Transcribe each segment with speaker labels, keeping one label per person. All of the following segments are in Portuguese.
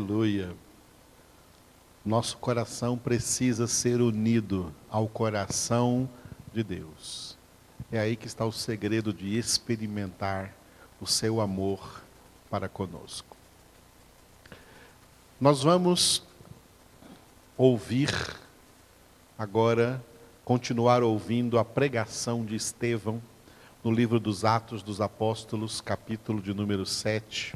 Speaker 1: Aleluia. Nosso coração precisa ser unido ao coração de Deus. É aí que está o segredo de experimentar o seu amor para conosco. Nós vamos ouvir agora, continuar ouvindo a pregação de Estevão no livro dos Atos dos Apóstolos, capítulo de número 7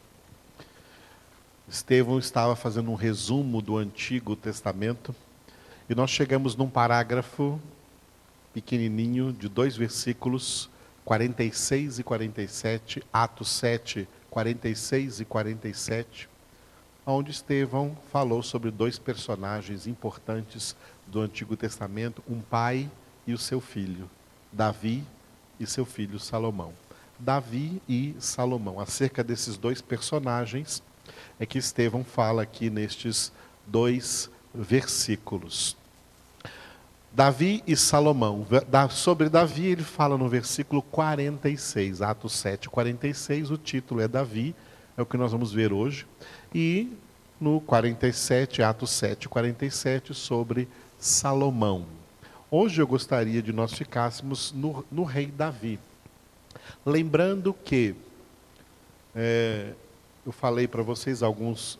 Speaker 1: Estevão estava fazendo um resumo do Antigo Testamento e nós chegamos num parágrafo pequenininho de dois versículos, 46 e 47, Atos 7, 46 e 47, onde Estevão falou sobre dois personagens importantes do Antigo Testamento, um pai e o seu filho, Davi e seu filho Salomão. Davi e Salomão. Acerca desses dois personagens, é que Estevão fala aqui nestes dois versículos. Davi e Salomão. Sobre Davi, ele fala no versículo 46, Atos 7, 46. O título é Davi, é o que nós vamos ver hoje. E no 47, Atos 7, 47, sobre Salomão. Hoje eu gostaria de nós ficássemos no, no rei Davi. Lembrando que é, eu falei para vocês alguns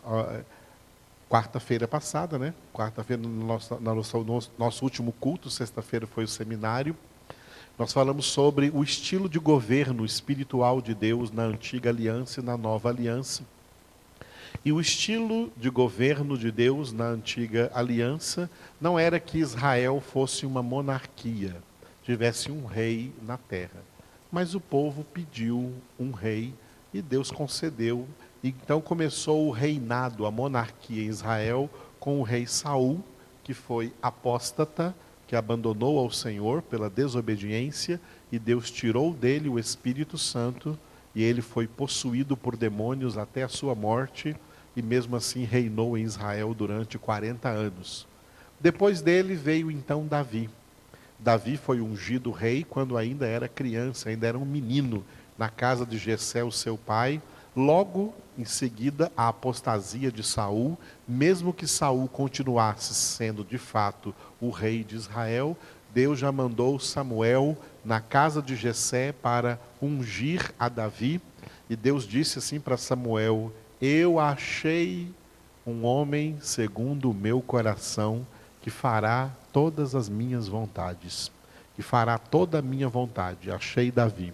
Speaker 1: quarta-feira passada, né? Quarta-feira no nosso, no nosso, nosso último culto, sexta-feira foi o seminário. Nós falamos sobre o estilo de governo espiritual de Deus na antiga aliança e na nova aliança. E o estilo de governo de Deus na antiga aliança não era que Israel fosse uma monarquia, tivesse um rei na terra. Mas o povo pediu um rei e Deus concedeu então começou o reinado, a monarquia em Israel, com o rei Saul, que foi apóstata, que abandonou ao Senhor pela desobediência, e Deus tirou dele o Espírito Santo, e ele foi possuído por demônios até a sua morte, e mesmo assim reinou em Israel durante 40 anos. Depois dele veio então Davi. Davi foi ungido rei quando ainda era criança, ainda era um menino, na casa de Jessé, o seu pai, Logo em seguida, a apostasia de Saul, mesmo que Saul continuasse sendo de fato o rei de Israel, Deus já mandou Samuel na casa de Jessé para ungir a Davi, e Deus disse assim para Samuel: Eu achei um homem segundo o meu coração que fará todas as minhas vontades, que fará toda a minha vontade. Achei Davi.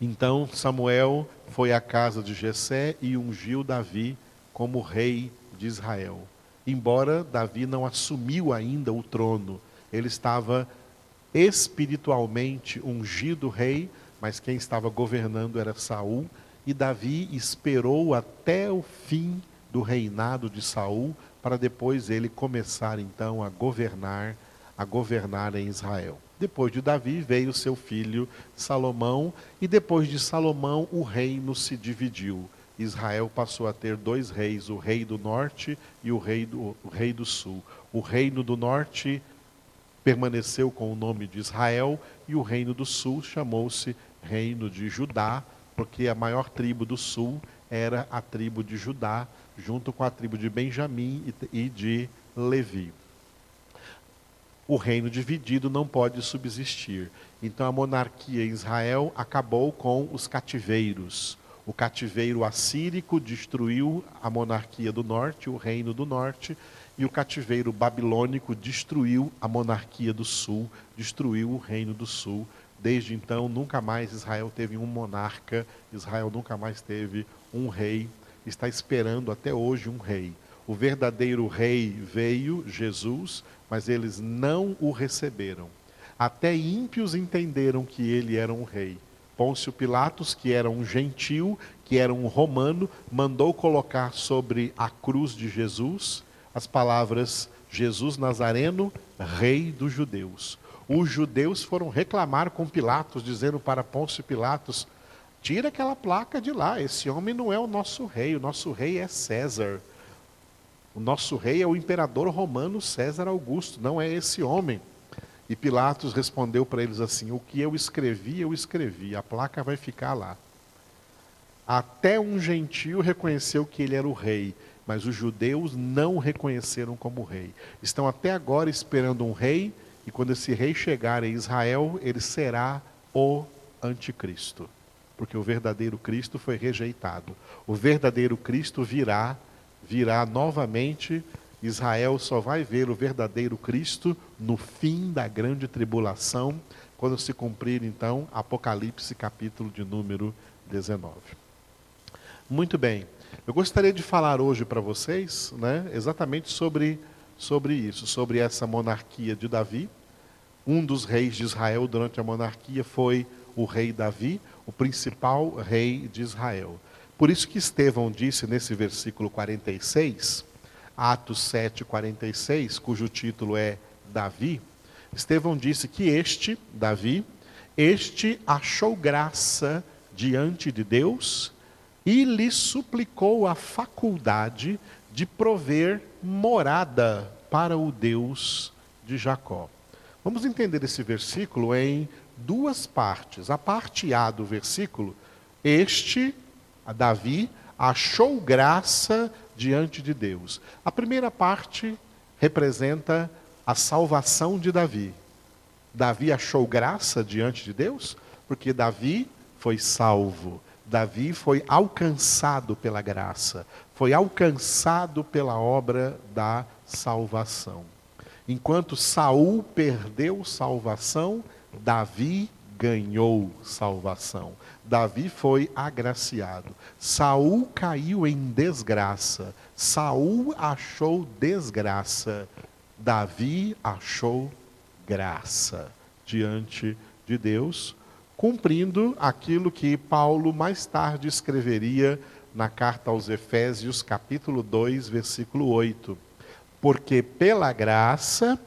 Speaker 1: Então Samuel foi à casa de Jessé e ungiu Davi como rei de Israel. Embora Davi não assumiu ainda o trono, ele estava espiritualmente ungido rei, mas quem estava governando era Saul, e Davi esperou até o fim do reinado de Saul para depois ele começar então a governar, a governar em Israel. Depois de Davi veio seu filho Salomão, e depois de Salomão o reino se dividiu. Israel passou a ter dois reis, o rei do norte e o rei do, o rei do sul. O reino do norte permaneceu com o nome de Israel, e o reino do sul chamou-se Reino de Judá, porque a maior tribo do sul era a tribo de Judá, junto com a tribo de Benjamim e de Levi o reino dividido não pode subsistir. Então a monarquia em Israel acabou com os cativeiros. O cativeiro assírico destruiu a monarquia do norte, o reino do norte, e o cativeiro babilônico destruiu a monarquia do sul, destruiu o reino do sul. Desde então, nunca mais Israel teve um monarca, Israel nunca mais teve um rei, está esperando até hoje um rei. O verdadeiro rei veio, Jesus, mas eles não o receberam. Até ímpios entenderam que ele era um rei. Pôncio Pilatos, que era um gentil, que era um romano, mandou colocar sobre a cruz de Jesus as palavras Jesus Nazareno, rei dos judeus. Os judeus foram reclamar com Pilatos, dizendo para Pôncio Pilatos: tira aquela placa de lá, esse homem não é o nosso rei, o nosso rei é César. O nosso rei é o imperador romano César Augusto, não é esse homem. E Pilatos respondeu para eles assim: O que eu escrevi, eu escrevi, a placa vai ficar lá. Até um gentio reconheceu que ele era o rei. mas os judeus não o reconheceram como rei. Estão até agora esperando um rei, e quando esse rei chegar em Israel, ele será o anticristo. Porque o verdadeiro Cristo foi rejeitado. O verdadeiro Cristo virá, virá novamente. Israel só vai ver o verdadeiro Cristo no fim da grande tribulação, quando se cumprir então Apocalipse capítulo de número 19. Muito bem. Eu gostaria de falar hoje para vocês, né, exatamente sobre sobre isso, sobre essa monarquia de Davi. Um dos reis de Israel durante a monarquia foi o rei Davi, o principal rei de Israel. Por isso que Estevão disse nesse versículo 46, Atos 7, 46, cujo título é Davi, Estevão disse que este, Davi, este achou graça diante de Deus e lhe suplicou a faculdade de prover morada para o Deus de Jacó. Vamos entender esse versículo em duas partes. A parte A do versículo, este, a Davi, achou graça diante de Deus. A primeira parte representa a salvação de Davi. Davi achou graça diante de Deus, porque Davi foi salvo. Davi foi alcançado pela graça, foi alcançado pela obra da salvação. Enquanto Saul perdeu salvação, Davi ganhou salvação. Davi foi agraciado. Saul caiu em desgraça. Saul achou desgraça. Davi achou graça diante de Deus cumprindo aquilo que Paulo mais tarde escreveria na carta aos Efésios, capítulo 2, versículo 8. Porque pela graça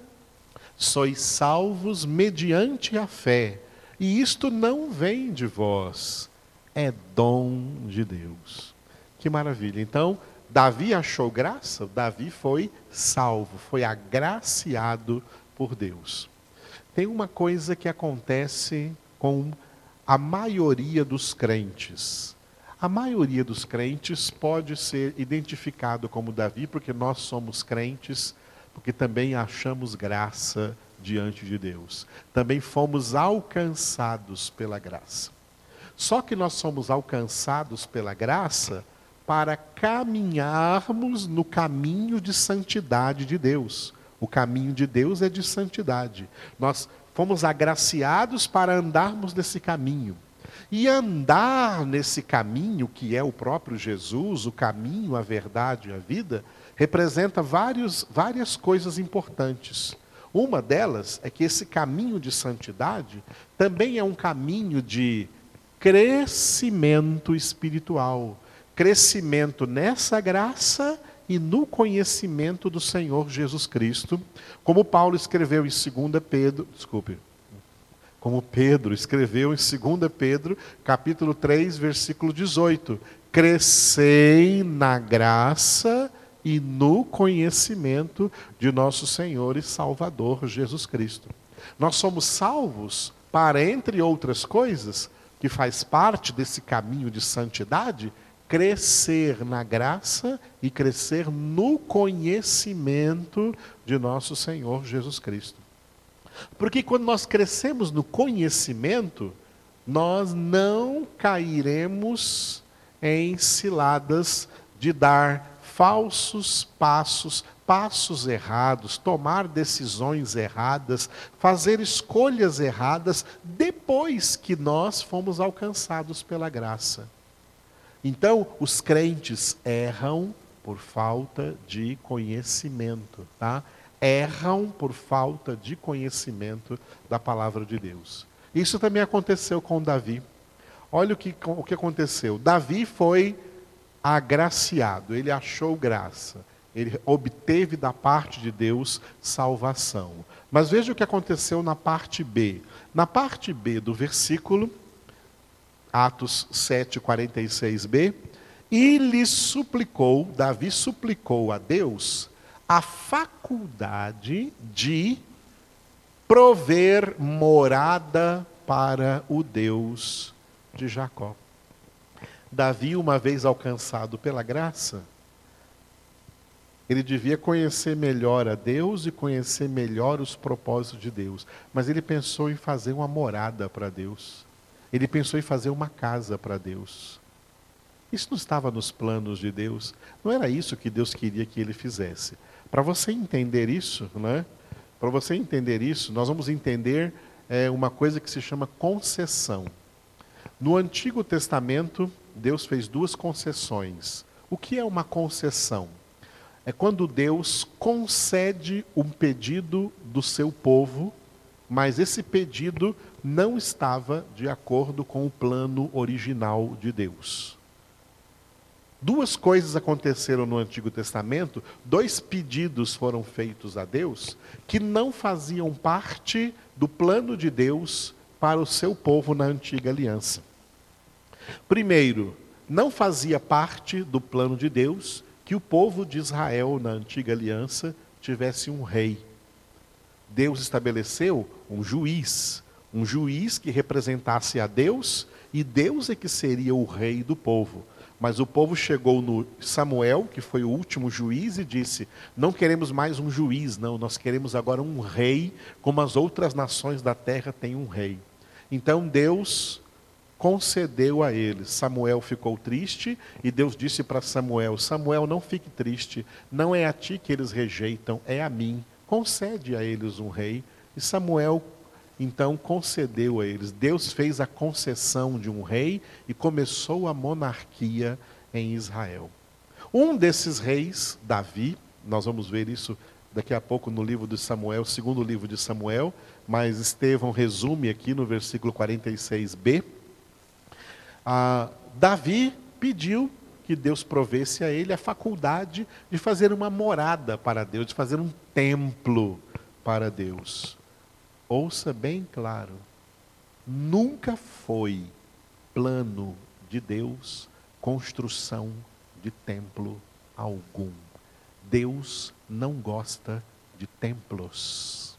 Speaker 1: sois salvos mediante a fé, e isto não vem de vós, é dom de Deus. Que maravilha. Então, Davi achou graça, Davi foi salvo, foi agraciado por Deus. Tem uma coisa que acontece com a maioria dos crentes. A maioria dos crentes pode ser identificado como Davi, porque nós somos crentes, porque também achamos graça diante de Deus. Também fomos alcançados pela graça. Só que nós somos alcançados pela graça para caminharmos no caminho de santidade de Deus. O caminho de Deus é de santidade. Nós fomos agraciados para andarmos nesse caminho. E andar nesse caminho, que é o próprio Jesus, o caminho, a verdade e a vida, representa vários, várias coisas importantes. Uma delas é que esse caminho de santidade também é um caminho de crescimento espiritual. Crescimento nessa graça e no conhecimento do Senhor Jesus Cristo, como Paulo escreveu em 2 Pedro, desculpe, como Pedro escreveu em 2 Pedro, capítulo 3, versículo 18: Crescei na graça e no conhecimento de nosso Senhor e Salvador Jesus Cristo. Nós somos salvos para, entre outras coisas, que faz parte desse caminho de santidade, crescer na graça e crescer no conhecimento de nosso Senhor Jesus Cristo. Porque quando nós crescemos no conhecimento, nós não cairemos em ciladas de dar falsos passos, passos errados, tomar decisões erradas, fazer escolhas erradas depois que nós fomos alcançados pela graça. Então, os crentes erram por falta de conhecimento, tá? Erram por falta de conhecimento da palavra de Deus. Isso também aconteceu com Davi. Olha o que, o que aconteceu. Davi foi agraciado, ele achou graça, ele obteve da parte de Deus salvação. Mas veja o que aconteceu na parte B. Na parte B do versículo, Atos 7, 46b, e lhe suplicou, Davi suplicou a Deus, a faculdade de prover morada para o Deus de Jacó. Davi, uma vez alcançado pela graça, Ele devia conhecer melhor a Deus e conhecer melhor os propósitos de Deus. Mas ele pensou em fazer uma morada para Deus. Ele pensou em fazer uma casa para Deus. Isso não estava nos planos de Deus. Não era isso que Deus queria que ele fizesse. Para você entender isso, né? Para você entender isso, nós vamos entender é, uma coisa que se chama concessão. No Antigo Testamento, Deus fez duas concessões. O que é uma concessão? É quando Deus concede um pedido do seu povo, mas esse pedido não estava de acordo com o plano original de Deus. Duas coisas aconteceram no Antigo Testamento, dois pedidos foram feitos a Deus que não faziam parte do plano de Deus para o seu povo na antiga aliança. Primeiro, não fazia parte do plano de Deus que o povo de Israel na antiga aliança tivesse um rei. Deus estabeleceu um juiz, um juiz que representasse a Deus e Deus é que seria o rei do povo. Mas o povo chegou no Samuel, que foi o último juiz, e disse: Não queremos mais um juiz, não, nós queremos agora um rei, como as outras nações da terra têm um rei. Então Deus concedeu a eles. Samuel ficou triste e Deus disse para Samuel: Samuel, não fique triste, não é a ti que eles rejeitam, é a mim. Concede a eles um rei. E Samuel então concedeu a eles. Deus fez a concessão de um rei e começou a monarquia em Israel. Um desses reis, Davi, nós vamos ver isso daqui a pouco no livro de Samuel, segundo livro de Samuel, mas Estevão resume aqui no versículo 46b. Ah, Davi pediu que Deus provesse a ele a faculdade de fazer uma morada para Deus, de fazer um templo para Deus. Ouça bem claro: nunca foi plano de Deus construção de templo algum. Deus não gosta de templos.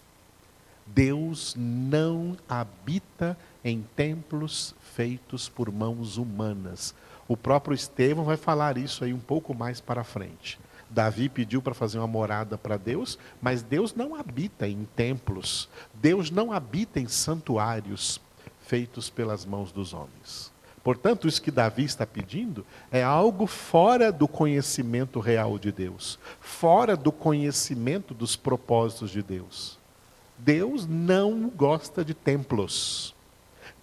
Speaker 1: Deus não habita em templos feitos por mãos humanas. O próprio Estevão vai falar isso aí um pouco mais para frente. Davi pediu para fazer uma morada para Deus, mas Deus não habita em templos, Deus não habita em santuários feitos pelas mãos dos homens. Portanto, isso que Davi está pedindo é algo fora do conhecimento real de Deus, fora do conhecimento dos propósitos de Deus. Deus não gosta de templos.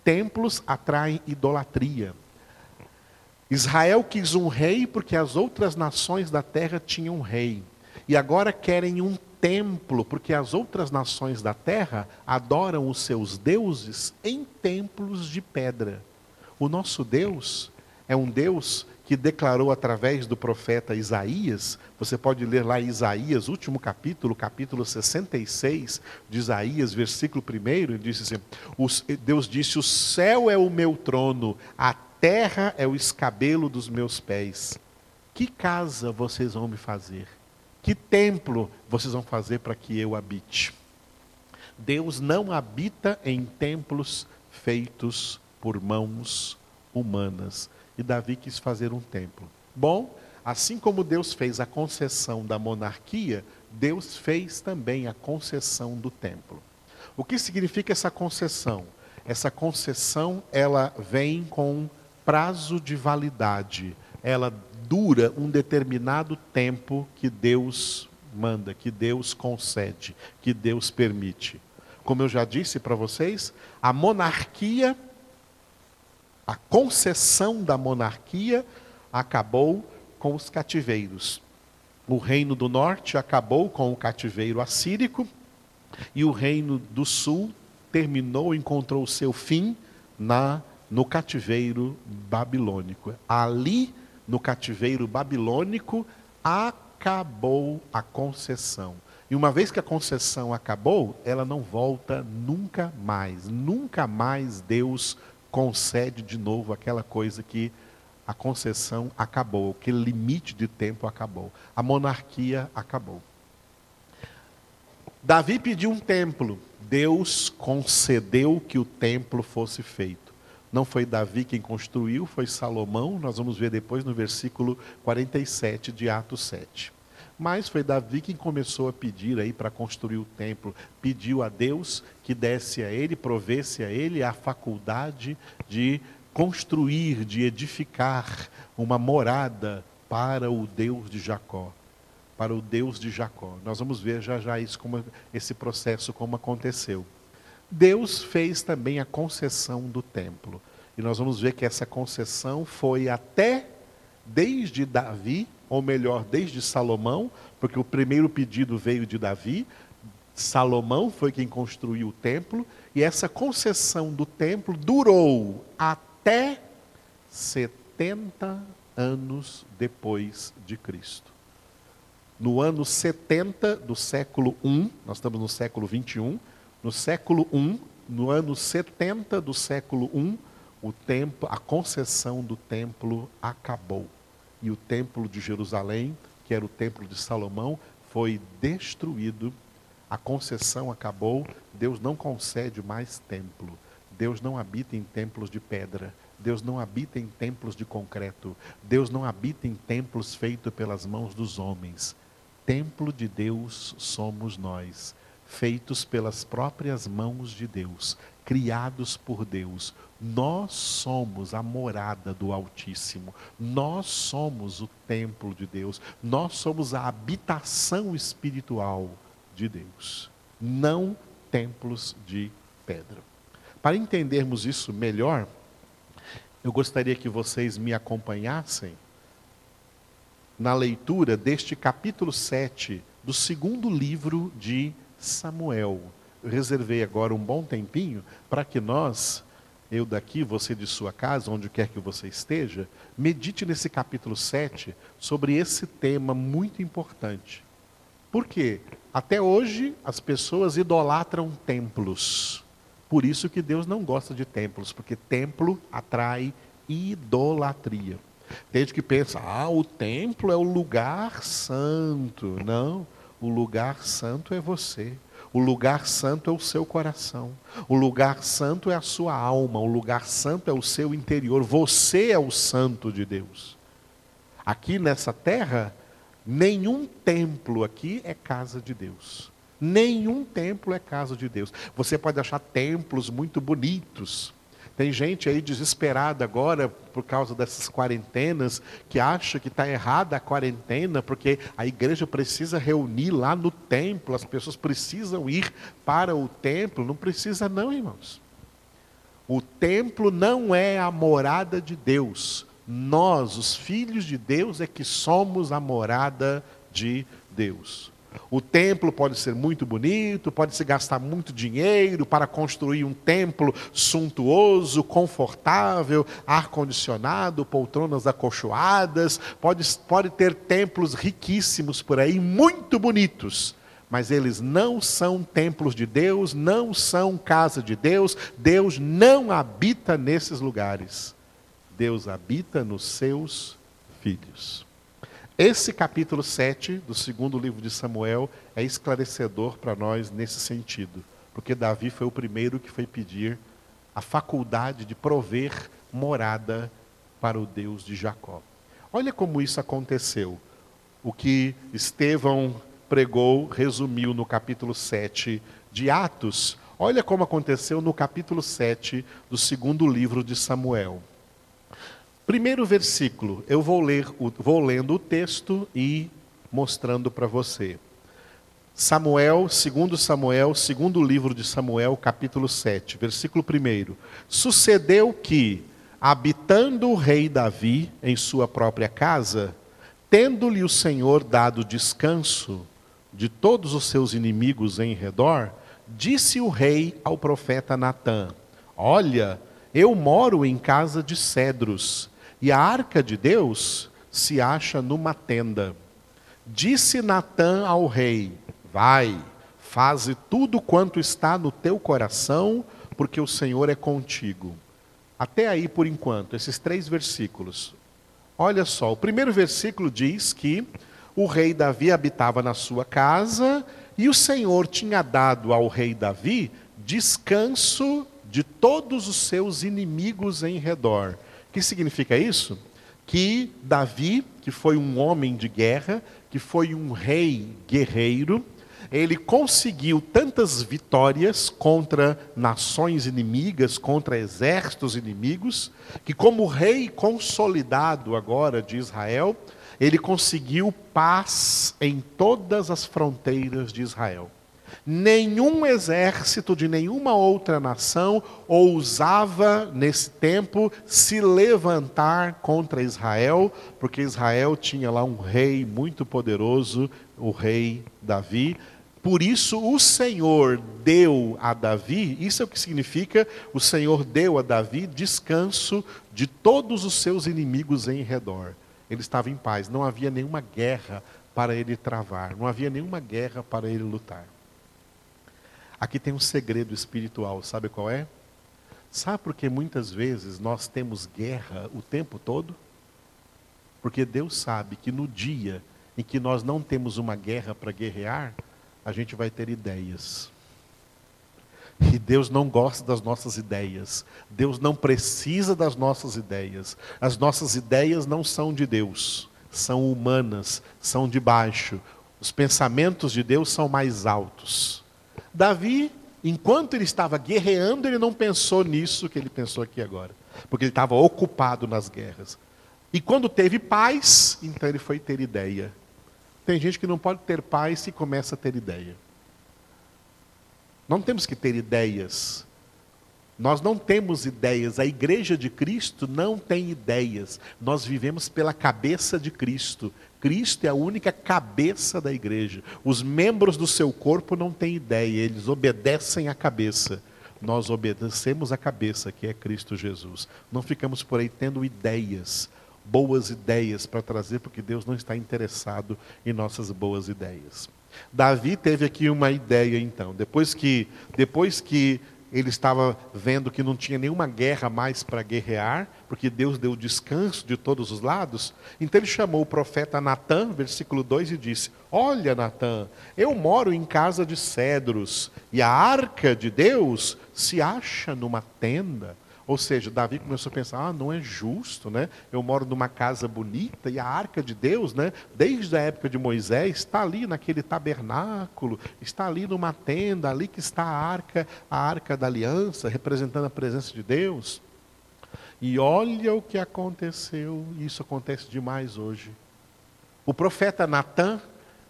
Speaker 1: Templos atraem idolatria. Israel quis um rei porque as outras nações da terra tinham um rei. E agora querem um templo, porque as outras nações da terra adoram os seus deuses em templos de pedra. O nosso Deus é um Deus que declarou através do profeta Isaías, você pode ler lá em Isaías, último capítulo, capítulo 66 de Isaías, versículo 1, ele disse assim: Deus disse: O céu é o meu trono, a terra é o escabelo dos meus pés. Que casa vocês vão me fazer? Que templo vocês vão fazer para que eu habite? Deus não habita em templos feitos por mãos humanas. E Davi quis fazer um templo. Bom, assim como Deus fez a concessão da monarquia, Deus fez também a concessão do templo. O que significa essa concessão? Essa concessão, ela vem com prazo de validade. Ela dura um determinado tempo que Deus manda, que Deus concede, que Deus permite. Como eu já disse para vocês, a monarquia, a concessão da monarquia acabou com os cativeiros. O reino do norte acabou com o cativeiro assírico e o reino do sul terminou, encontrou seu fim na no cativeiro babilônico. Ali, no cativeiro babilônico, acabou a concessão. E uma vez que a concessão acabou, ela não volta nunca mais. Nunca mais Deus concede de novo aquela coisa que a concessão acabou, aquele limite de tempo acabou. A monarquia acabou. Davi pediu um templo. Deus concedeu que o templo fosse feito. Não foi Davi quem construiu, foi Salomão, nós vamos ver depois no versículo 47 de Atos 7. Mas foi Davi quem começou a pedir aí para construir o templo. Pediu a Deus que desse a ele, provesse a ele a faculdade de construir, de edificar uma morada para o Deus de Jacó. Para o Deus de Jacó. Nós vamos ver já já isso como esse processo como aconteceu. Deus fez também a concessão do templo. E nós vamos ver que essa concessão foi até desde Davi, ou melhor, desde Salomão, porque o primeiro pedido veio de Davi, Salomão foi quem construiu o templo, e essa concessão do templo durou até 70 anos depois de Cristo. No ano 70 do século I, nós estamos no século 21, no século I, no ano 70 do século I, o templo, a concessão do templo acabou. E o templo de Jerusalém, que era o templo de Salomão, foi destruído. A concessão acabou. Deus não concede mais templo. Deus não habita em templos de pedra. Deus não habita em templos de concreto. Deus não habita em templos feitos pelas mãos dos homens. Templo de Deus somos nós, feitos pelas próprias mãos de Deus, criados por Deus. Nós somos a morada do Altíssimo. Nós somos o templo de Deus. Nós somos a habitação espiritual de Deus. Não templos de pedra. Para entendermos isso melhor, eu gostaria que vocês me acompanhassem na leitura deste capítulo 7 do segundo livro de Samuel reservei agora um bom tempinho para que nós, eu daqui, você de sua casa, onde quer que você esteja, medite nesse capítulo 7 sobre esse tema muito importante. Por quê? Até hoje as pessoas idolatram templos. Por isso que Deus não gosta de templos, porque templo atrai idolatria. Tem gente que pensa, ah, o templo é o lugar santo. Não, o lugar santo é você. O lugar santo é o seu coração. O lugar santo é a sua alma. O lugar santo é o seu interior. Você é o santo de Deus. Aqui nessa terra, nenhum templo aqui é casa de Deus. Nenhum templo é casa de Deus. Você pode achar templos muito bonitos, tem gente aí desesperada agora por causa dessas quarentenas, que acha que está errada a quarentena, porque a igreja precisa reunir lá no templo, as pessoas precisam ir para o templo. Não precisa, não, irmãos. O templo não é a morada de Deus. Nós, os filhos de Deus, é que somos a morada de Deus. O templo pode ser muito bonito, pode se gastar muito dinheiro para construir um templo suntuoso, confortável, ar-condicionado, poltronas acolchoadas, pode, pode ter templos riquíssimos por aí, muito bonitos. Mas eles não são templos de Deus, não são casa de Deus, Deus não habita nesses lugares. Deus habita nos seus filhos. Esse capítulo 7 do segundo livro de Samuel é esclarecedor para nós nesse sentido, porque Davi foi o primeiro que foi pedir a faculdade de prover morada para o Deus de Jacó. Olha como isso aconteceu. O que Estevão pregou, resumiu no capítulo 7 de Atos. Olha como aconteceu no capítulo 7 do segundo livro de Samuel. Primeiro versículo, eu vou ler, vou lendo o texto e mostrando para você. Samuel, segundo Samuel, segundo livro de Samuel, capítulo 7, versículo 1. Sucedeu que, habitando o rei Davi em sua própria casa, tendo-lhe o Senhor dado descanso de todos os seus inimigos em redor, disse o rei ao profeta Natã: Olha, eu moro em casa de cedros e a arca de Deus se acha numa tenda. Disse Natã ao rei: Vai, faze tudo quanto está no teu coração, porque o Senhor é contigo. Até aí por enquanto, esses três versículos. Olha só, o primeiro versículo diz que o rei Davi habitava na sua casa e o Senhor tinha dado ao rei Davi descanso de todos os seus inimigos em redor. O que significa isso? Que Davi, que foi um homem de guerra, que foi um rei guerreiro, ele conseguiu tantas vitórias contra nações inimigas, contra exércitos inimigos, que, como rei consolidado agora de Israel, ele conseguiu paz em todas as fronteiras de Israel. Nenhum exército de nenhuma outra nação ousava, nesse tempo, se levantar contra Israel, porque Israel tinha lá um rei muito poderoso, o rei Davi. Por isso, o Senhor deu a Davi, isso é o que significa: o Senhor deu a Davi descanso de todos os seus inimigos em redor. Ele estava em paz, não havia nenhuma guerra para ele travar, não havia nenhuma guerra para ele lutar. Aqui tem um segredo espiritual, sabe qual é? Sabe por que muitas vezes nós temos guerra o tempo todo? Porque Deus sabe que no dia em que nós não temos uma guerra para guerrear, a gente vai ter ideias. E Deus não gosta das nossas ideias. Deus não precisa das nossas ideias. As nossas ideias não são de Deus, são humanas, são de baixo. Os pensamentos de Deus são mais altos. Davi, enquanto ele estava guerreando, ele não pensou nisso que ele pensou aqui agora, porque ele estava ocupado nas guerras. E quando teve paz, então ele foi ter ideia. Tem gente que não pode ter paz se começa a ter ideia. Não temos que ter ideias. Nós não temos ideias. A igreja de Cristo não tem ideias. Nós vivemos pela cabeça de Cristo. Cristo é a única cabeça da igreja. Os membros do seu corpo não têm ideia, eles obedecem à cabeça. Nós obedecemos à cabeça, que é Cristo Jesus. Não ficamos por aí tendo ideias, boas ideias para trazer, porque Deus não está interessado em nossas boas ideias. Davi teve aqui uma ideia então, depois que depois que ele estava vendo que não tinha nenhuma guerra mais para guerrear, porque Deus deu descanso de todos os lados. Então ele chamou o profeta Natã, versículo 2, e disse: Olha, Natã, eu moro em casa de cedros, e a arca de Deus se acha numa tenda. Ou seja, Davi começou a pensar: ah, não é justo, né? Eu moro numa casa bonita e a arca de Deus, né? Desde a época de Moisés, está ali naquele tabernáculo, está ali numa tenda, ali que está a arca, a arca da aliança, representando a presença de Deus. E olha o que aconteceu, e isso acontece demais hoje. O profeta Natan,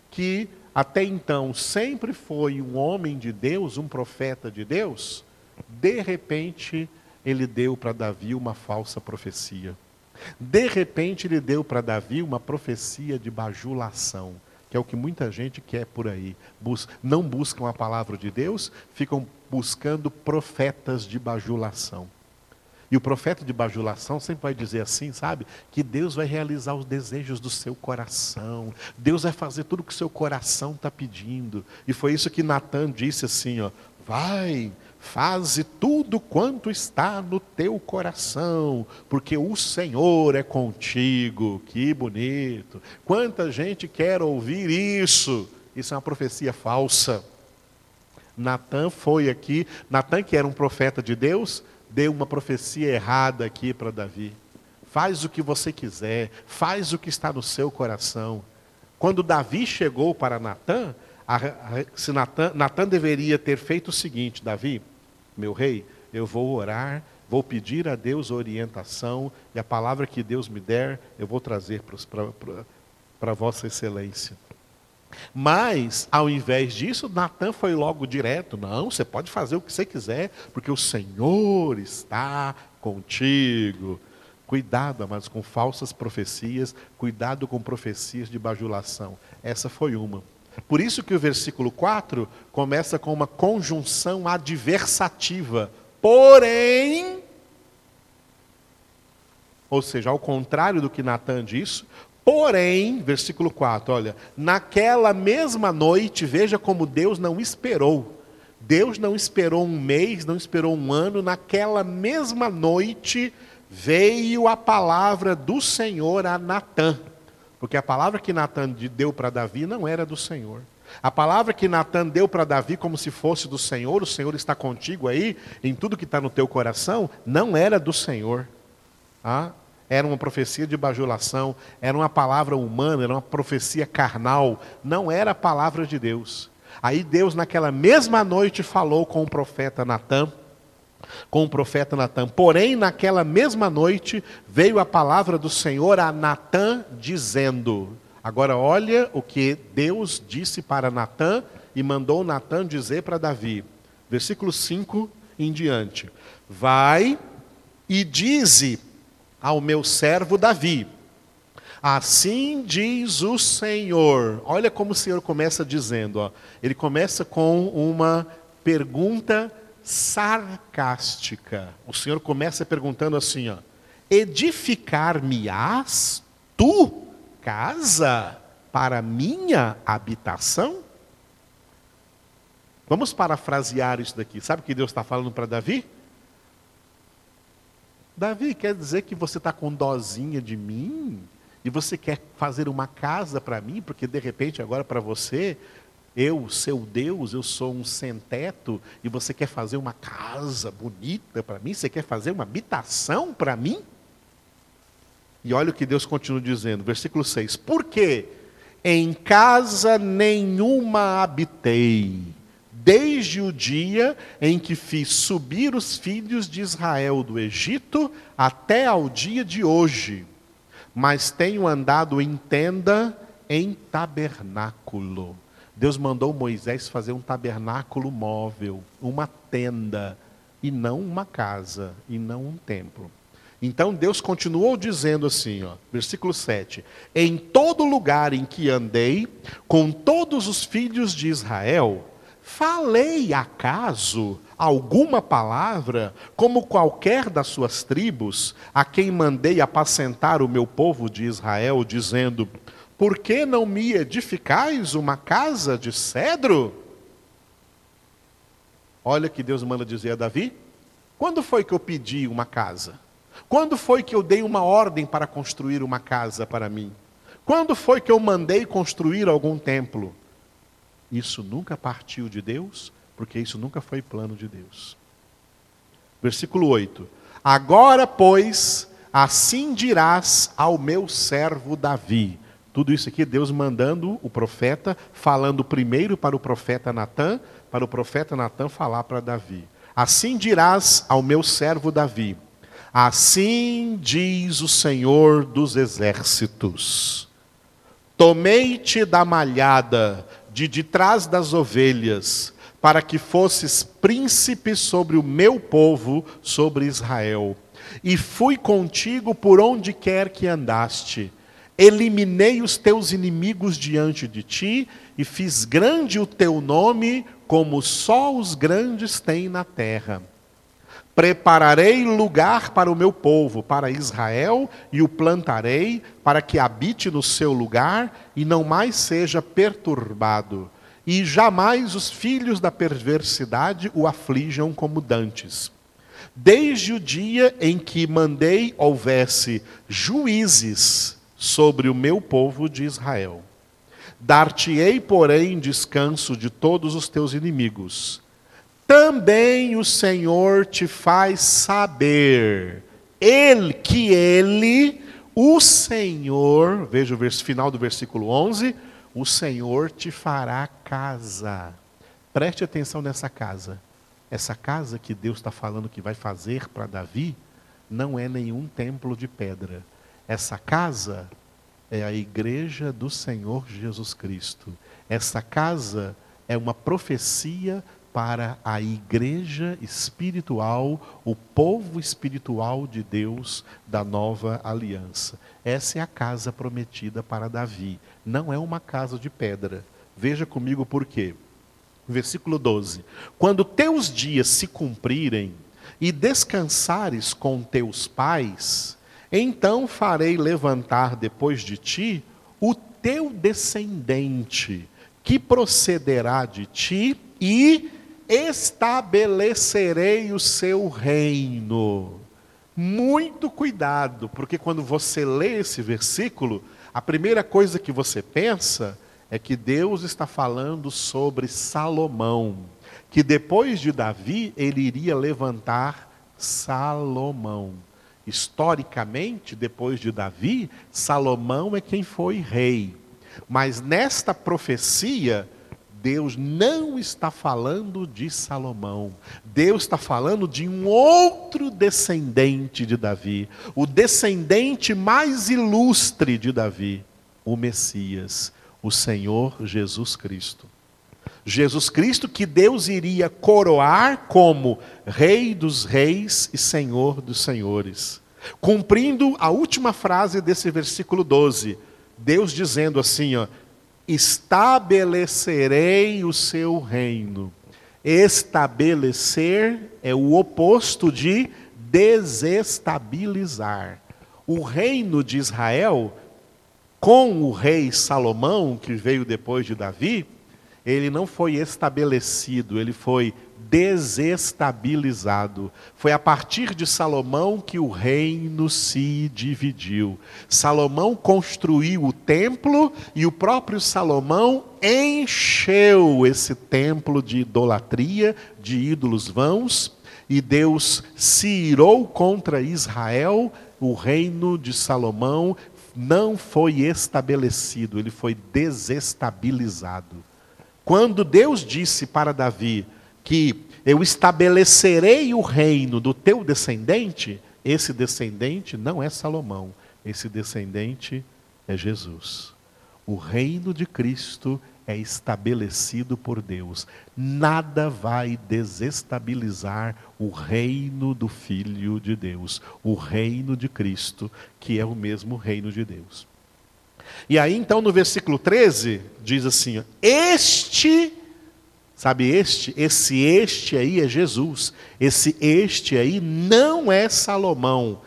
Speaker 1: que até então sempre foi um homem de Deus, um profeta de Deus, de repente ele deu para Davi uma falsa profecia. De repente, ele deu para Davi uma profecia de bajulação, que é o que muita gente quer por aí. Bus não buscam a palavra de Deus, ficam buscando profetas de bajulação. E o profeta de bajulação sempre vai dizer assim, sabe? Que Deus vai realizar os desejos do seu coração. Deus vai fazer tudo o que o seu coração está pedindo. E foi isso que Natan disse assim, ó. Vai, Faze tudo quanto está no teu coração, porque o Senhor é contigo. Que bonito. Quanta gente quer ouvir isso? Isso é uma profecia falsa. Natan foi aqui, Natan, que era um profeta de Deus, deu uma profecia errada aqui para Davi. Faz o que você quiser, faz o que está no seu coração. Quando Davi chegou para Natan, se Natan, Natan deveria ter feito o seguinte, Davi, meu rei, eu vou orar, vou pedir a Deus orientação e a palavra que Deus me der, eu vou trazer para Vossa Excelência. Mas, ao invés disso, Natan foi logo direto: não, você pode fazer o que você quiser, porque o Senhor está contigo. Cuidado, amados, com falsas profecias, cuidado com profecias de bajulação. Essa foi uma. Por isso que o versículo 4 começa com uma conjunção adversativa. Porém, ou seja, ao contrário do que Natan disse, porém, versículo 4, olha, naquela mesma noite, veja como Deus não esperou. Deus não esperou um mês, não esperou um ano, naquela mesma noite veio a palavra do Senhor a Natã. Porque a palavra que Natan deu para Davi não era do Senhor. A palavra que Natan deu para Davi como se fosse do Senhor, o Senhor está contigo aí, em tudo que está no teu coração, não era do Senhor. Ah, era uma profecia de bajulação, era uma palavra humana, era uma profecia carnal, não era a palavra de Deus. Aí Deus, naquela mesma noite, falou com o profeta Natan, com o profeta Natan. Porém, naquela mesma noite, veio a palavra do Senhor a Natan, dizendo: Agora, olha o que Deus disse para Natan e mandou Natan dizer para Davi. Versículo 5 em diante. Vai e dize ao meu servo Davi: Assim diz o Senhor. Olha como o Senhor começa dizendo, ó. Ele começa com uma pergunta sarcástica. O Senhor começa perguntando assim, ó: Edificar-me-ás tu casa para minha habitação? Vamos parafrasear isso daqui. Sabe o que Deus está falando para Davi? Davi, quer dizer que você está com dozinha de mim? E você quer fazer uma casa para mim? Porque de repente agora para você, eu, seu Deus, eu sou um sem-teto e você quer fazer uma casa bonita para mim? Você quer fazer uma habitação para mim? E olha o que Deus continua dizendo, versículo 6: Porque em casa nenhuma habitei desde o dia em que fiz subir os filhos de Israel do Egito até ao dia de hoje. Mas tenho andado em tenda, em tabernáculo. Deus mandou Moisés fazer um tabernáculo móvel, uma tenda, e não uma casa, e não um templo. Então Deus continuou dizendo assim, ó, versículo 7: Em todo lugar em que andei, com todos os filhos de Israel, Falei acaso alguma palavra, como qualquer das suas tribos, a quem mandei apacentar o meu povo de Israel, dizendo: Por que não me edificais uma casa de cedro? Olha que Deus manda dizer a Davi: Quando foi que eu pedi uma casa? Quando foi que eu dei uma ordem para construir uma casa para mim? Quando foi que eu mandei construir algum templo? Isso nunca partiu de Deus, porque isso nunca foi plano de Deus. Versículo 8: Agora, pois, assim dirás ao meu servo Davi. Tudo isso aqui, Deus mandando o profeta, falando primeiro para o profeta Natã, para o profeta Natã falar para Davi. Assim dirás ao meu servo Davi: Assim diz o Senhor dos exércitos: Tomei-te da malhada de de trás das ovelhas, para que fosses príncipe sobre o meu povo, sobre Israel. E fui contigo por onde quer que andaste. Eliminei os teus inimigos diante de ti e fiz grande o teu nome, como só os grandes têm na terra. Prepararei lugar para o meu povo, para Israel, e o plantarei, para que habite no seu lugar e não mais seja perturbado. E jamais os filhos da perversidade o aflijam como dantes. Desde o dia em que mandei houvesse juízes sobre o meu povo de Israel. Dar-te-ei, porém, descanso de todos os teus inimigos também o Senhor te faz saber ele que ele, o Senhor, veja o final do versículo 11, o Senhor te fará casa. Preste atenção nessa casa. Essa casa que Deus está falando que vai fazer para Davi não é nenhum templo de pedra. Essa casa é a igreja do Senhor Jesus Cristo. Essa casa é uma profecia para a igreja espiritual, o povo espiritual de Deus da nova aliança. Essa é a casa prometida para Davi. Não é uma casa de pedra. Veja comigo por quê. Versículo 12: Quando teus dias se cumprirem e descansares com teus pais, então farei levantar depois de ti o teu descendente, que procederá de ti e estabelecerei o seu reino. Muito cuidado, porque quando você lê esse versículo, a primeira coisa que você pensa é que Deus está falando sobre Salomão, que depois de Davi ele iria levantar Salomão. Historicamente, depois de Davi, Salomão é quem foi rei. Mas nesta profecia, Deus não está falando de Salomão. Deus está falando de um outro descendente de Davi, o descendente mais ilustre de Davi, o Messias, o Senhor Jesus Cristo. Jesus Cristo que Deus iria coroar como Rei dos Reis e Senhor dos Senhores. Cumprindo a última frase desse versículo 12, Deus dizendo assim, ó, estabelecerei o seu reino. Estabelecer é o oposto de desestabilizar. O reino de Israel, com o rei Salomão, que veio depois de Davi, ele não foi estabelecido, ele foi desestabilizado. Foi a partir de Salomão que o reino se dividiu. Salomão construiu o templo e o próprio Salomão encheu esse templo de idolatria, de ídolos vãos, e Deus se irou contra Israel. O reino de Salomão não foi estabelecido, ele foi desestabilizado. Quando Deus disse para Davi: que eu estabelecerei o reino do teu descendente, esse descendente não é Salomão, esse descendente é Jesus. O reino de Cristo é estabelecido por Deus. Nada vai desestabilizar o reino do Filho de Deus, o reino de Cristo, que é o mesmo reino de Deus. E aí, então, no versículo 13, diz assim: Este Sabe este? Esse este aí é Jesus. Esse este aí não é Salomão.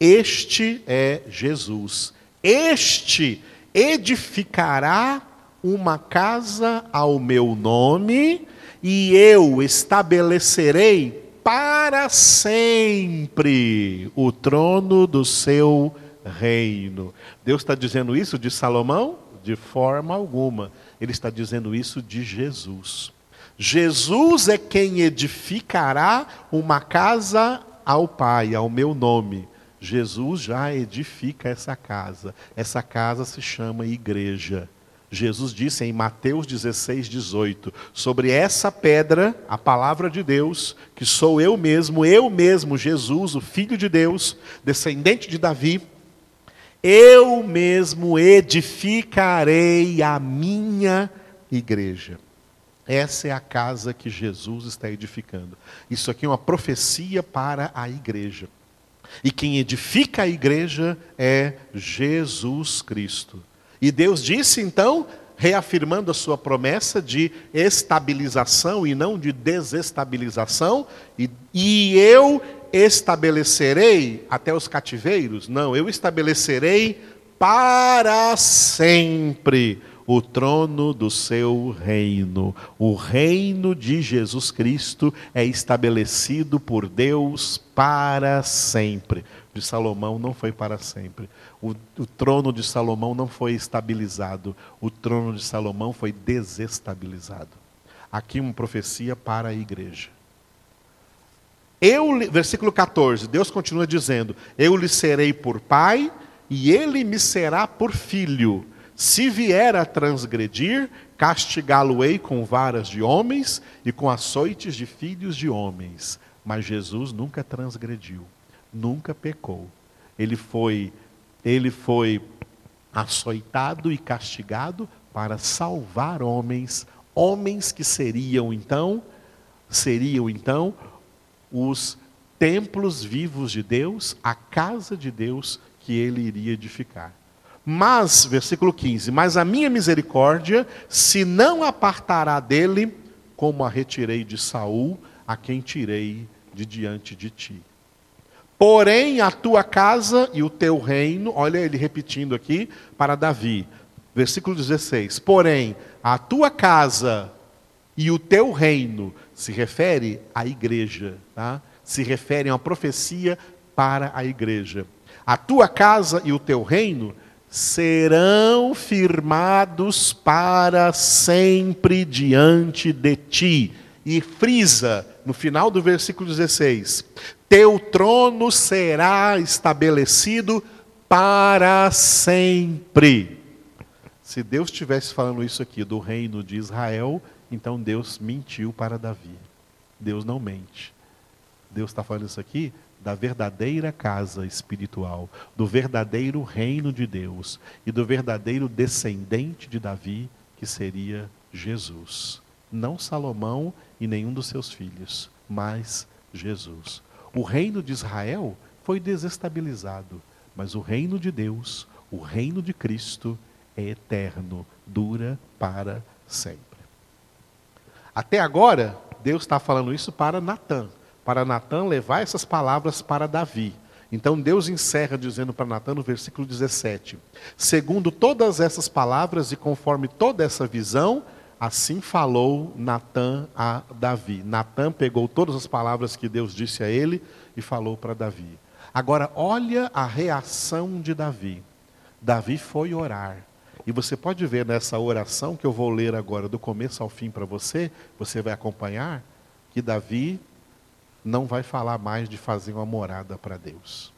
Speaker 1: Este é Jesus. Este edificará uma casa ao meu nome e eu estabelecerei para sempre o trono do seu reino. Deus está dizendo isso de Salomão? De forma alguma. Ele está dizendo isso de Jesus. Jesus é quem edificará uma casa ao Pai, ao meu nome. Jesus já edifica essa casa. Essa casa se chama igreja. Jesus disse em Mateus 16, 18: Sobre essa pedra, a palavra de Deus, que sou eu mesmo, eu mesmo, Jesus, o Filho de Deus, descendente de Davi, eu mesmo edificarei a minha igreja. Essa é a casa que Jesus está edificando. Isso aqui é uma profecia para a igreja. E quem edifica a igreja é Jesus Cristo. E Deus disse então, reafirmando a sua promessa de estabilização e não de desestabilização, e, e eu estabelecerei até os cativeiros? Não, eu estabelecerei para sempre o trono do seu reino. O reino de Jesus Cristo é estabelecido por Deus para sempre. De Salomão não foi para sempre. O, o, trono de Salomão não foi estabilizado. O trono de Salomão foi desestabilizado. Aqui uma profecia para a igreja. Eu, versículo 14, Deus continua dizendo: Eu lhe serei por pai e ele me será por filho. Se vier a transgredir, castigá-lo-ei com varas de homens e com açoites de filhos de homens. Mas Jesus nunca transgrediu, nunca pecou. Ele foi, ele foi açoitado e castigado para salvar homens, homens que seriam então, seriam então os templos vivos de Deus, a casa de Deus que ele iria edificar. Mas, versículo 15: Mas a minha misericórdia se não apartará dele, como a retirei de Saul, a quem tirei de diante de ti. Porém, a tua casa e o teu reino, olha ele repetindo aqui para Davi, versículo 16: Porém, a tua casa e o teu reino se refere à igreja, tá? se refere a uma profecia para a igreja. A tua casa e o teu reino serão firmados para sempre diante de ti. E frisa, no final do versículo 16: teu trono será estabelecido para sempre. Se Deus estivesse falando isso aqui do reino de Israel, então Deus mentiu para Davi. Deus não mente. Deus está falando isso aqui da verdadeira casa espiritual, do verdadeiro reino de Deus e do verdadeiro descendente de Davi, que seria Jesus. Não Salomão e nenhum dos seus filhos, mas Jesus. O reino de Israel foi desestabilizado, mas o reino de Deus, o reino de Cristo, é eterno, dura para sempre. Até agora, Deus está falando isso para Natã, para Natã levar essas palavras para Davi. Então Deus encerra dizendo para Natã no versículo 17: Segundo todas essas palavras e conforme toda essa visão, assim falou Natã a Davi. Natã pegou todas as palavras que Deus disse a ele e falou para Davi. Agora, olha a reação de Davi. Davi foi orar. E você pode ver nessa oração que eu vou ler agora, do começo ao fim para você, você vai acompanhar, que Davi não vai falar mais de fazer uma morada para Deus.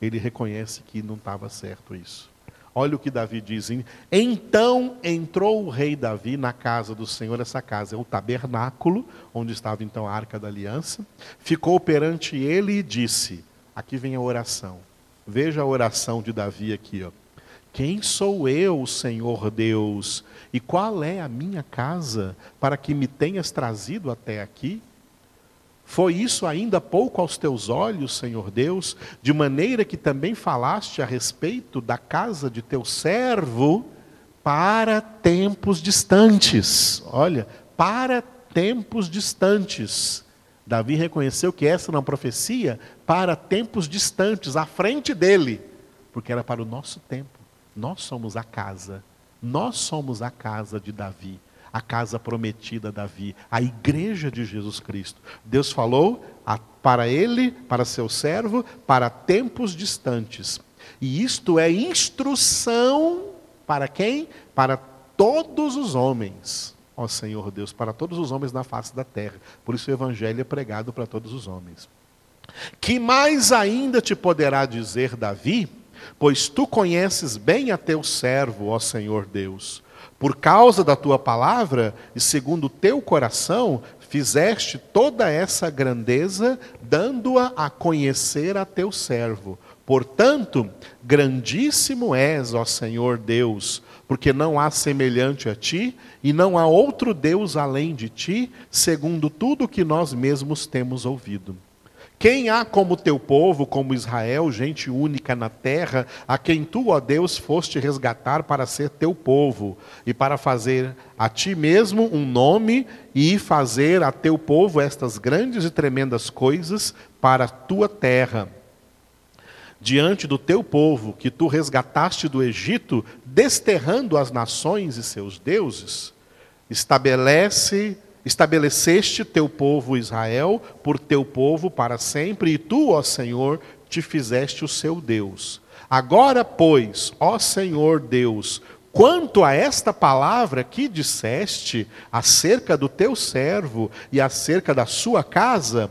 Speaker 1: Ele reconhece que não estava certo isso. Olha o que Davi diz. Então entrou o rei Davi na casa do Senhor. Essa casa é o tabernáculo, onde estava então a arca da aliança. Ficou perante ele e disse: Aqui vem a oração. Veja a oração de Davi aqui. Ó. Quem sou eu, Senhor Deus? E qual é a minha casa para que me tenhas trazido até aqui? Foi isso ainda pouco aos teus olhos, Senhor Deus, de maneira que também falaste a respeito da casa de teu servo para tempos distantes. Olha, para tempos distantes. Davi reconheceu que essa era uma profecia para tempos distantes, à frente dele, porque era para o nosso tempo. Nós somos a casa. Nós somos a casa de Davi, a casa prometida Davi, a igreja de Jesus Cristo. Deus falou a, para ele, para seu servo, para tempos distantes. E isto é instrução para quem? Para todos os homens. Ó Senhor Deus, para todos os homens na face da terra. Por isso o evangelho é pregado para todos os homens. Que mais ainda te poderá dizer Davi? Pois tu conheces bem a teu servo, ó Senhor Deus. Por causa da tua palavra e segundo o teu coração, fizeste toda essa grandeza, dando-a a conhecer a teu servo. Portanto, grandíssimo és, ó Senhor Deus, porque não há semelhante a ti e não há outro Deus além de ti, segundo tudo que nós mesmos temos ouvido. Quem há como teu povo, como Israel, gente única na terra, a quem tu, ó Deus, foste resgatar para ser teu povo e para fazer a ti mesmo um nome e fazer a teu povo estas grandes e tremendas coisas para a tua terra? Diante do teu povo, que tu resgataste do Egito, desterrando as nações e seus deuses, estabelece Estabeleceste teu povo Israel por teu povo para sempre, e tu, ó Senhor, te fizeste o seu Deus. Agora, pois, ó Senhor Deus, quanto a esta palavra que disseste acerca do teu servo e acerca da sua casa,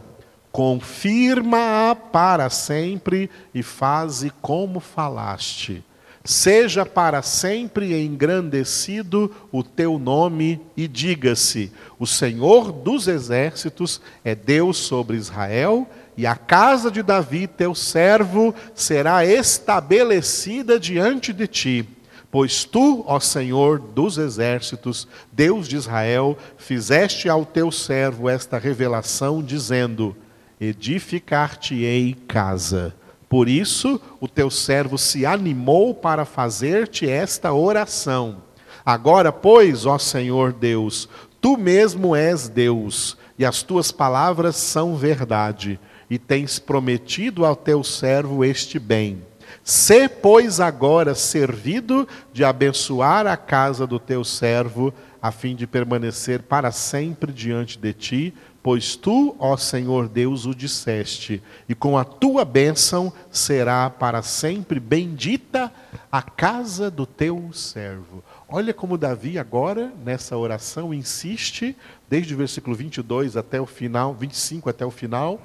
Speaker 1: confirma-a para sempre e faze como falaste Seja para sempre engrandecido o teu nome e diga-se: O Senhor dos exércitos é Deus sobre Israel, e a casa de Davi, teu servo, será estabelecida diante de ti. Pois tu, ó Senhor dos exércitos, Deus de Israel, fizeste ao teu servo esta revelação, dizendo: Edificar-te-ei casa por isso, o teu servo se animou para fazer-te esta oração. Agora, pois, ó Senhor Deus, tu mesmo és Deus, e as tuas palavras são verdade, e tens prometido ao teu servo este bem. Sê, pois, agora servido de abençoar a casa do teu servo, a fim de permanecer para sempre diante de ti, pois tu, ó Senhor Deus, o disseste, e com a tua bênção será para sempre bendita a casa do teu servo. Olha como Davi agora, nessa oração, insiste, desde o versículo 22 até o final, 25 até o final,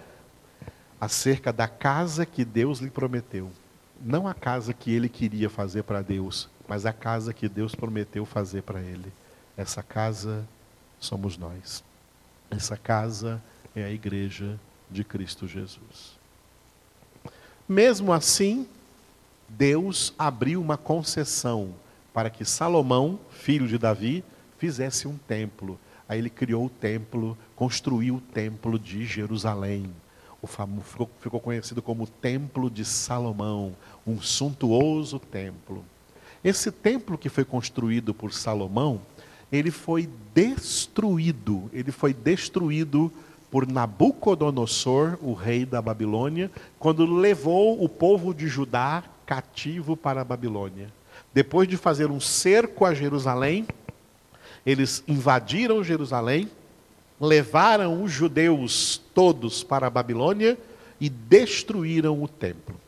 Speaker 1: acerca da casa que Deus lhe prometeu. Não a casa que ele queria fazer para Deus, mas a casa que Deus prometeu fazer para ele. Essa casa somos nós. Essa casa é a igreja de Cristo Jesus. Mesmo assim, Deus abriu uma concessão para que Salomão, filho de Davi, fizesse um templo. Aí ele criou o templo, construiu o templo de Jerusalém. O famoso, ficou, ficou conhecido como Templo de Salomão, um suntuoso templo. Esse templo que foi construído por Salomão, ele foi destruído, ele foi destruído por Nabucodonosor, o rei da Babilônia, quando levou o povo de Judá cativo para a Babilônia. Depois de fazer um cerco a Jerusalém, eles invadiram Jerusalém, levaram os judeus todos para a Babilônia e destruíram o templo.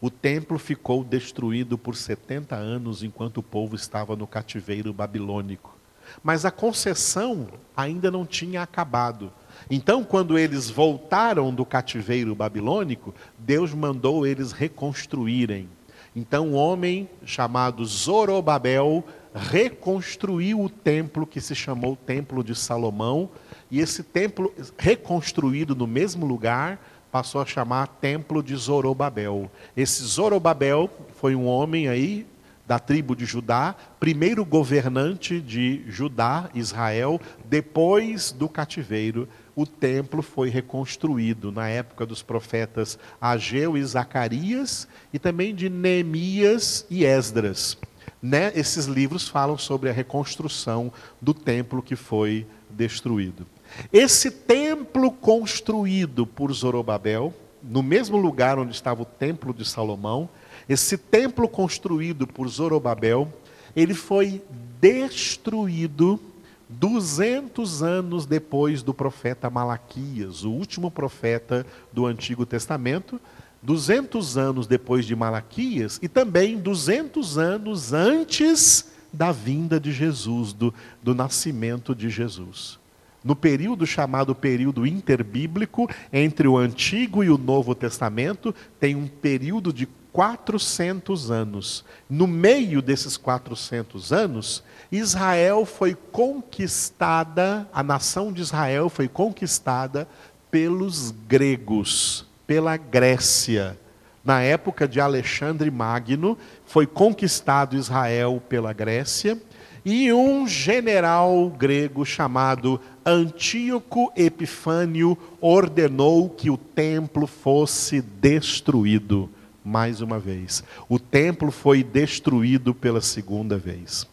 Speaker 1: O templo ficou destruído por 70 anos enquanto o povo estava no cativeiro babilônico. Mas a concessão ainda não tinha acabado. Então, quando eles voltaram do cativeiro babilônico, Deus mandou eles reconstruírem. Então, um homem chamado Zorobabel reconstruiu o templo que se chamou Templo de Salomão, e esse templo reconstruído no mesmo lugar passou a chamar Templo de Zorobabel. Esse Zorobabel foi um homem aí da tribo de Judá, primeiro governante de Judá, Israel, depois do cativeiro, o templo foi reconstruído na época dos profetas Ageu e Zacarias e também de Neemias e Esdras. Né? Esses livros falam sobre a reconstrução do templo que foi destruído. Esse templo construído por Zorobabel, no mesmo lugar onde estava o templo de Salomão, esse templo construído por Zorobabel, ele foi destruído 200 anos depois do profeta Malaquias, o último profeta do Antigo Testamento, 200 anos depois de Malaquias e também 200 anos antes da vinda de Jesus, do, do nascimento de Jesus. No período chamado período interbíblico, entre o Antigo e o Novo Testamento, tem um período de 400 anos. No meio desses 400 anos, Israel foi conquistada, a nação de Israel foi conquistada pelos gregos pela Grécia. Na época de Alexandre Magno, foi conquistado Israel pela Grécia, e um general grego chamado Antíoco Epifânio ordenou que o templo fosse destruído mais uma vez. O templo foi destruído pela segunda vez.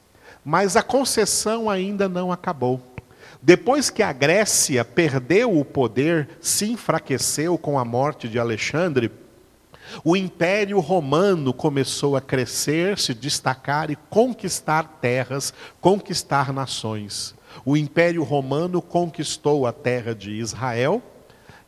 Speaker 1: Mas a concessão ainda não acabou. Depois que a Grécia perdeu o poder, se enfraqueceu com a morte de Alexandre, o Império Romano começou a crescer, se destacar e conquistar terras, conquistar nações. O Império Romano conquistou a terra de Israel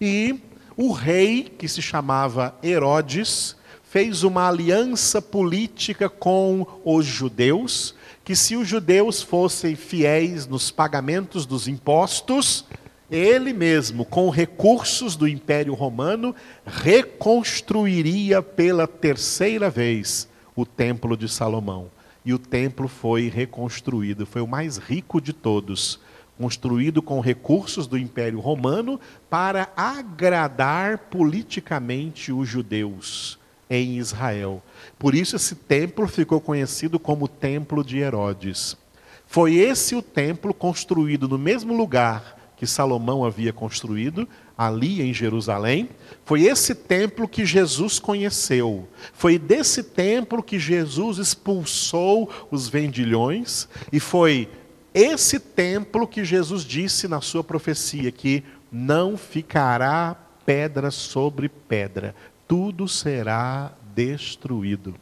Speaker 1: e o rei, que se chamava Herodes, fez uma aliança política com os judeus que se os judeus fossem fiéis nos pagamentos dos impostos, ele mesmo, com recursos do Império Romano, reconstruiria pela terceira vez o Templo de Salomão. E o templo foi reconstruído, foi o mais rico de todos, construído com recursos do Império Romano para agradar politicamente os judeus em Israel. Por isso esse templo ficou conhecido como Templo de Herodes. Foi esse o templo construído no mesmo lugar que Salomão havia construído, ali em Jerusalém. Foi esse templo que Jesus conheceu. Foi desse templo que Jesus expulsou os vendilhões. E foi esse templo que Jesus disse na sua profecia que não ficará pedra sobre pedra, tudo será destruído.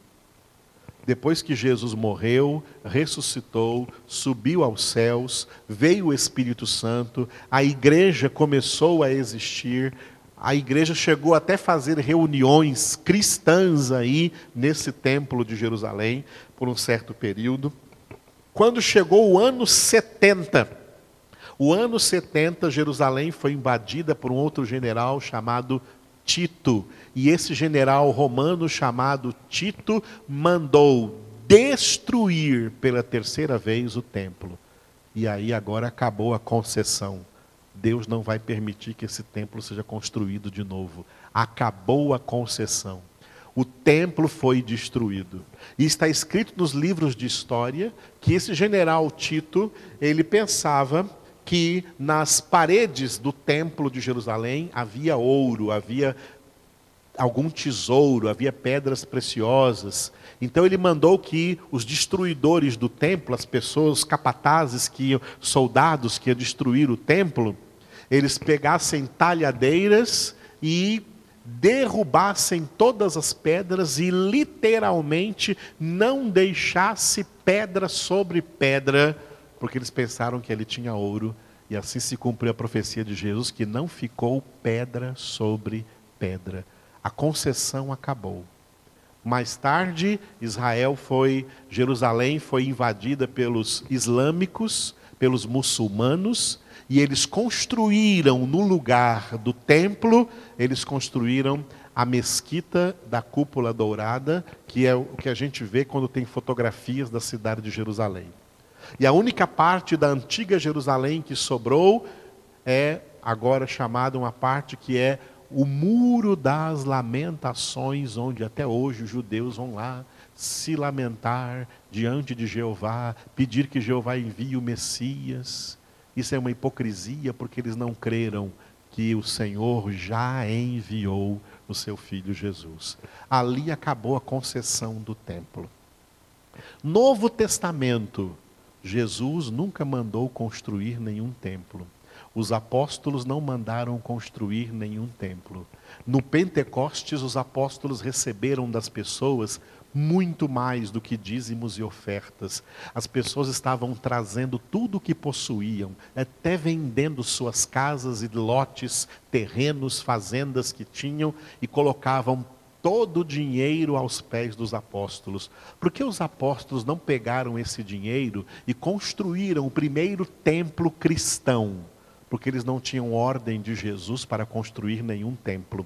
Speaker 1: Depois que Jesus morreu, ressuscitou, subiu aos céus, veio o Espírito Santo, a igreja começou a existir, a igreja chegou até fazer reuniões cristãs aí nesse templo de Jerusalém por um certo período. Quando chegou o ano 70, o ano 70, Jerusalém foi invadida por um outro general chamado Tito. E esse general romano chamado Tito mandou destruir pela terceira vez o templo. E aí agora acabou a concessão. Deus não vai permitir que esse templo seja construído de novo. Acabou a concessão. O templo foi destruído. E está escrito nos livros de história que esse general Tito, ele pensava que nas paredes do templo de Jerusalém havia ouro, havia algum tesouro, havia pedras preciosas. Então ele mandou que os destruidores do templo, as pessoas, os capatazes que iam, soldados que iam destruir o templo, eles pegassem talhadeiras e derrubassem todas as pedras e literalmente não deixasse pedra sobre pedra, porque eles pensaram que ele tinha ouro, e assim se cumpriu a profecia de Jesus que não ficou pedra sobre pedra. A concessão acabou. Mais tarde, Israel foi, Jerusalém foi invadida pelos islâmicos, pelos muçulmanos, e eles construíram no lugar do templo, eles construíram a mesquita da cúpula dourada, que é o que a gente vê quando tem fotografias da cidade de Jerusalém. E a única parte da antiga Jerusalém que sobrou é agora chamada uma parte que é o muro das lamentações, onde até hoje os judeus vão lá se lamentar diante de Jeová, pedir que Jeová envie o Messias. Isso é uma hipocrisia porque eles não creram que o Senhor já enviou o seu filho Jesus. Ali acabou a concessão do templo. Novo Testamento, Jesus nunca mandou construir nenhum templo. Os apóstolos não mandaram construir nenhum templo. No Pentecostes, os apóstolos receberam das pessoas muito mais do que dízimos e ofertas. As pessoas estavam trazendo tudo o que possuíam, até vendendo suas casas e lotes, terrenos, fazendas que tinham e colocavam todo o dinheiro aos pés dos apóstolos. Por que os apóstolos não pegaram esse dinheiro e construíram o primeiro templo cristão? Porque eles não tinham ordem de Jesus para construir nenhum templo.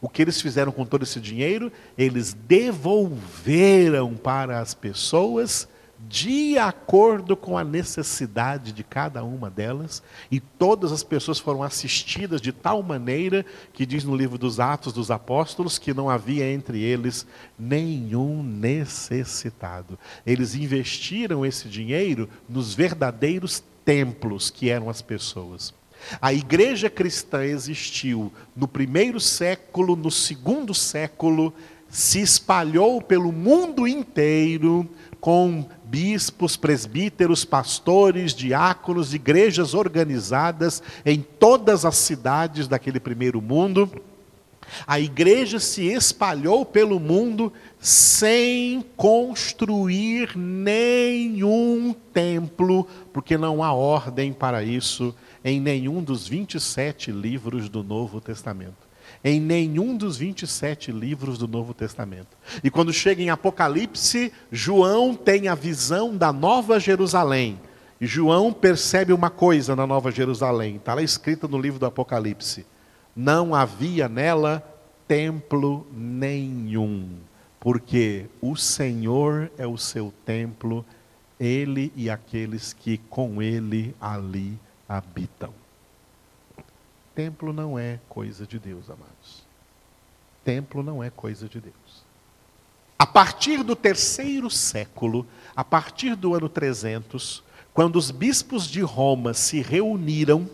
Speaker 1: O que eles fizeram com todo esse dinheiro? Eles devolveram para as pessoas de acordo com a necessidade de cada uma delas, e todas as pessoas foram assistidas de tal maneira que diz no livro dos Atos dos Apóstolos que não havia entre eles nenhum necessitado. Eles investiram esse dinheiro nos verdadeiros templos que eram as pessoas. A igreja cristã existiu no primeiro século, no segundo século, se espalhou pelo mundo inteiro com bispos, presbíteros, pastores, diáconos, igrejas organizadas em todas as cidades daquele primeiro mundo. A igreja se espalhou pelo mundo sem construir nenhum templo, porque não há ordem para isso em nenhum dos 27 livros do Novo Testamento. Em nenhum dos 27 livros do Novo Testamento. E quando chega em Apocalipse, João tem a visão da Nova Jerusalém. E João percebe uma coisa na Nova Jerusalém, está lá escrito no livro do Apocalipse: não havia nela templo nenhum, porque o Senhor é o seu templo, ele e aqueles que com ele ali habitam. Templo não é coisa de Deus, amados. Templo não é coisa de Deus. A partir do terceiro século, a partir do ano 300, quando os bispos de Roma se reuniram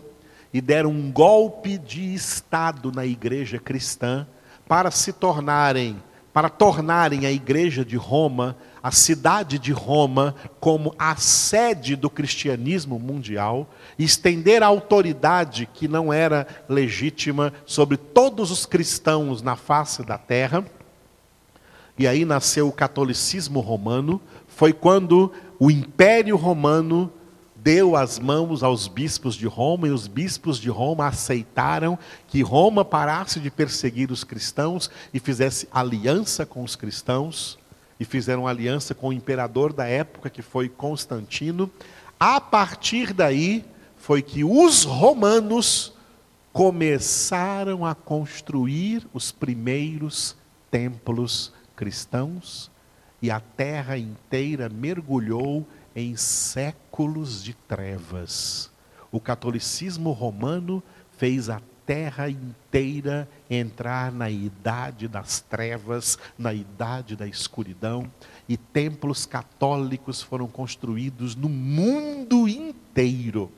Speaker 1: e deram um golpe de Estado na igreja cristã para se tornarem, para tornarem a igreja de Roma, a cidade de Roma, como a sede do cristianismo mundial, estender a autoridade que não era legítima sobre todos os cristãos na face da terra. E aí nasceu o catolicismo romano, foi quando o Império Romano deu as mãos aos bispos de Roma e os bispos de Roma aceitaram que Roma parasse de perseguir os cristãos e fizesse aliança com os cristãos e fizeram aliança com o imperador da época que foi Constantino. A partir daí, foi que os romanos começaram a construir os primeiros templos cristãos e a terra inteira mergulhou em séculos de trevas. O catolicismo romano fez a terra inteira entrar na idade das trevas, na idade da escuridão, e templos católicos foram construídos no mundo inteiro.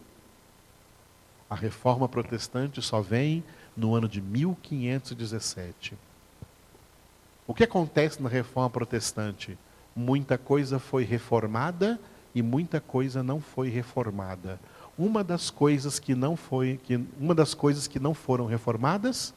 Speaker 1: A reforma protestante só vem no ano de 1517. O que acontece na reforma protestante? Muita coisa foi reformada e muita coisa não foi reformada. Uma das coisas que não foi, que, uma das coisas que não foram reformadas,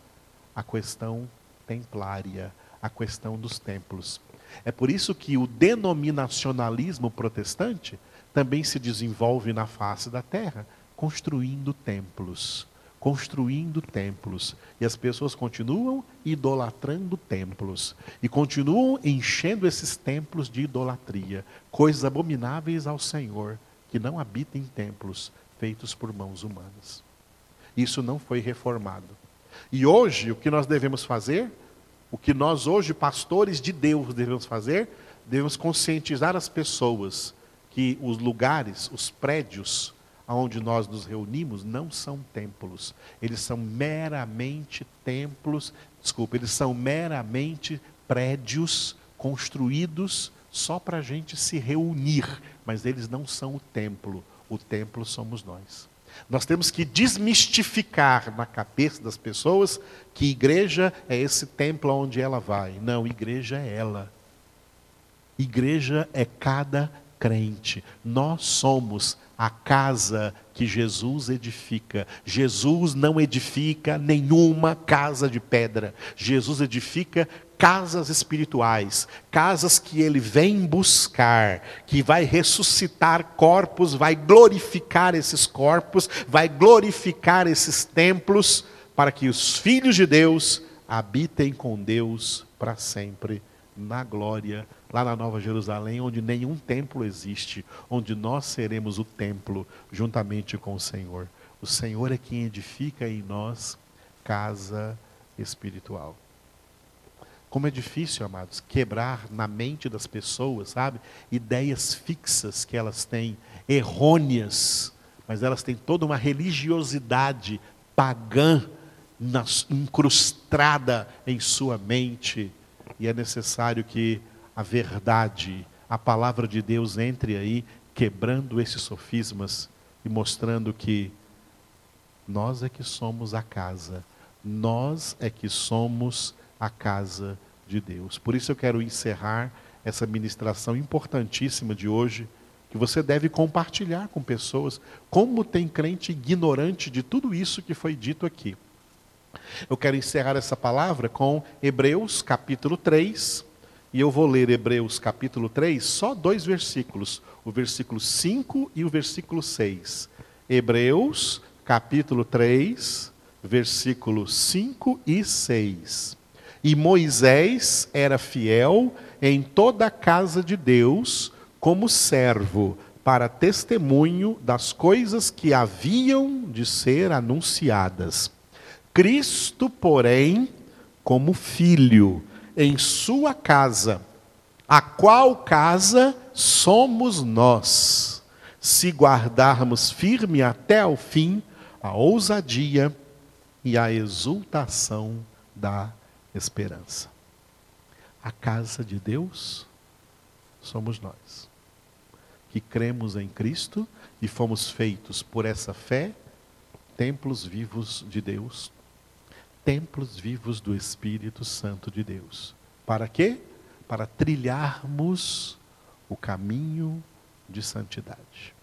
Speaker 1: a questão templária, a questão dos templos. É por isso que o denominacionalismo protestante também se desenvolve na face da terra, construindo templos, construindo templos. E as pessoas continuam idolatrando templos. E continuam enchendo esses templos de idolatria. Coisas abomináveis ao Senhor, que não habitam em templos feitos por mãos humanas. Isso não foi reformado. E hoje, o que nós devemos fazer? O que nós hoje, pastores de Deus, devemos fazer? Devemos conscientizar as pessoas que os lugares, os prédios, onde nós nos reunimos não são templos, eles são meramente templos, desculpa, eles são meramente prédios construídos só para a gente se reunir, mas eles não são o templo, o templo somos nós. Nós temos que desmistificar na cabeça das pessoas que igreja é esse templo onde ela vai. Não, igreja é ela. Igreja é cada crente. Nós somos a casa que Jesus edifica. Jesus não edifica nenhuma casa de pedra. Jesus edifica casas espirituais, casas que ele vem buscar, que vai ressuscitar corpos, vai glorificar esses corpos, vai glorificar esses templos, para que os filhos de Deus habitem com Deus para sempre na glória lá na Nova Jerusalém, onde nenhum templo existe, onde nós seremos o templo juntamente com o Senhor. O Senhor é quem edifica em nós casa espiritual. Como é difícil, amados, quebrar na mente das pessoas, sabe? Ideias fixas que elas têm, errôneas, mas elas têm toda uma religiosidade pagã incrustada em sua mente. E é necessário que a verdade, a palavra de Deus entre aí, quebrando esses sofismas e mostrando que nós é que somos a casa, nós é que somos a casa de Deus. Por isso eu quero encerrar essa ministração importantíssima de hoje, que você deve compartilhar com pessoas, como tem crente ignorante de tudo isso que foi dito aqui. Eu quero encerrar essa palavra com Hebreus capítulo 3, e eu vou ler Hebreus capítulo 3, só dois versículos, o versículo 5 e o versículo 6. Hebreus capítulo 3, versículos 5 e 6. E Moisés era fiel em toda a casa de Deus, como servo, para testemunho das coisas que haviam de ser anunciadas. Cristo, porém, como filho, em sua casa, a qual casa somos nós, se guardarmos firme até ao fim a ousadia e a exultação da esperança. A casa de Deus somos nós, que cremos em Cristo e fomos feitos por essa fé templos vivos de Deus templos vivos do Espírito Santo de Deus. Para quê? Para trilharmos o caminho de santidade.